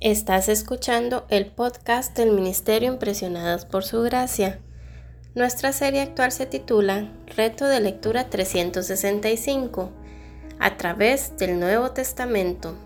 Estás escuchando el podcast del Ministerio Impresionadas por Su Gracia. Nuestra serie actual se titula Reto de Lectura 365 a través del Nuevo Testamento.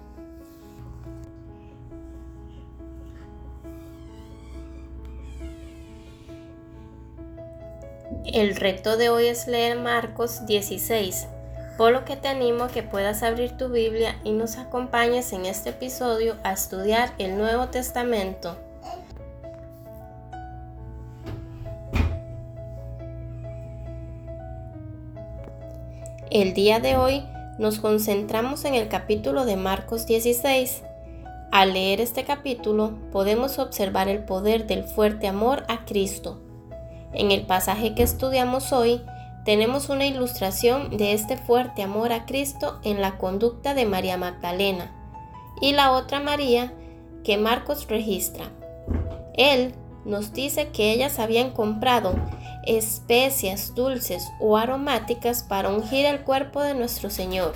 El reto de hoy es leer Marcos 16 por lo que te animo a que puedas abrir tu Biblia y nos acompañes en este episodio a estudiar el Nuevo Testamento. El día de hoy nos concentramos en el capítulo de Marcos 16. Al leer este capítulo podemos observar el poder del fuerte amor a Cristo. En el pasaje que estudiamos hoy, tenemos una ilustración de este fuerte amor a Cristo en la conducta de María Magdalena y la otra María que Marcos registra. Él nos dice que ellas habían comprado especias dulces o aromáticas para ungir el cuerpo de nuestro Señor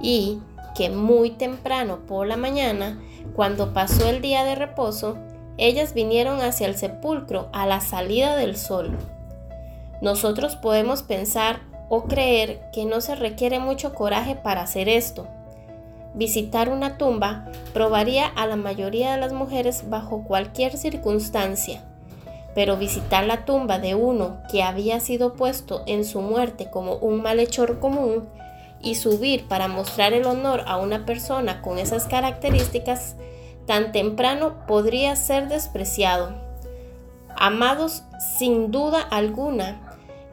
y que muy temprano por la mañana, cuando pasó el día de reposo, ellas vinieron hacia el sepulcro a la salida del sol. Nosotros podemos pensar o creer que no se requiere mucho coraje para hacer esto. Visitar una tumba probaría a la mayoría de las mujeres bajo cualquier circunstancia, pero visitar la tumba de uno que había sido puesto en su muerte como un malhechor común y subir para mostrar el honor a una persona con esas características tan temprano podría ser despreciado. Amados, sin duda alguna,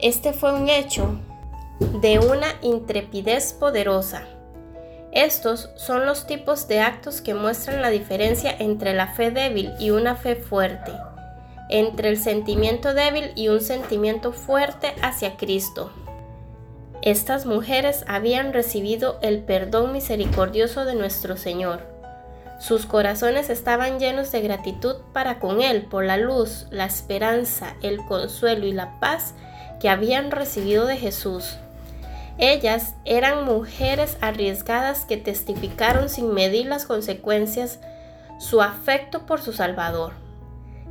este fue un hecho de una intrepidez poderosa. Estos son los tipos de actos que muestran la diferencia entre la fe débil y una fe fuerte, entre el sentimiento débil y un sentimiento fuerte hacia Cristo. Estas mujeres habían recibido el perdón misericordioso de nuestro Señor sus corazones estaban llenos de gratitud para con Él por la luz, la esperanza, el consuelo y la paz que habían recibido de Jesús. Ellas eran mujeres arriesgadas que testificaron sin medir las consecuencias su afecto por su Salvador.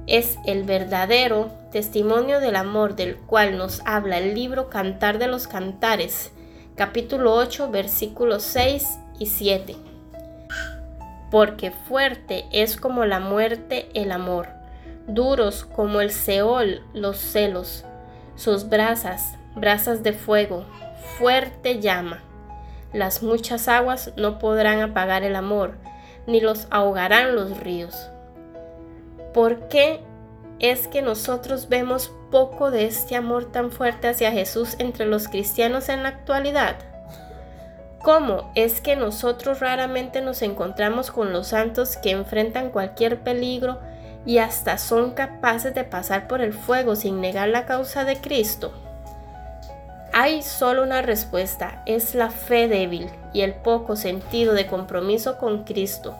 Es el verdadero testimonio del amor del cual nos habla el libro Cantar de los Cantares, capítulo 8, versículos 6 y 7 porque fuerte es como la muerte el amor, duros como el Seol los celos, sus brasas, brasas de fuego, fuerte llama. Las muchas aguas no podrán apagar el amor, ni los ahogarán los ríos. ¿Por qué es que nosotros vemos poco de este amor tan fuerte hacia Jesús entre los cristianos en la actualidad? ¿Cómo es que nosotros raramente nos encontramos con los santos que enfrentan cualquier peligro y hasta son capaces de pasar por el fuego sin negar la causa de Cristo? Hay solo una respuesta, es la fe débil y el poco sentido de compromiso con Cristo.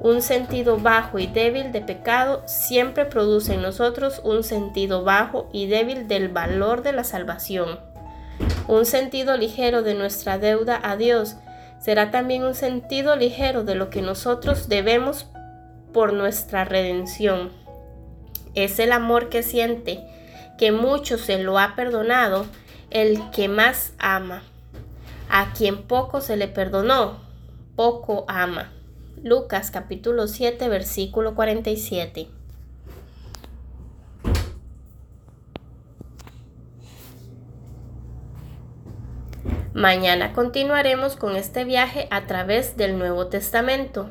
Un sentido bajo y débil de pecado siempre produce en nosotros un sentido bajo y débil del valor de la salvación. Un sentido ligero de nuestra deuda a Dios será también un sentido ligero de lo que nosotros debemos por nuestra redención. Es el amor que siente, que mucho se lo ha perdonado, el que más ama. A quien poco se le perdonó, poco ama. Lucas capítulo 7 versículo 47. Mañana continuaremos con este viaje a través del Nuevo Testamento.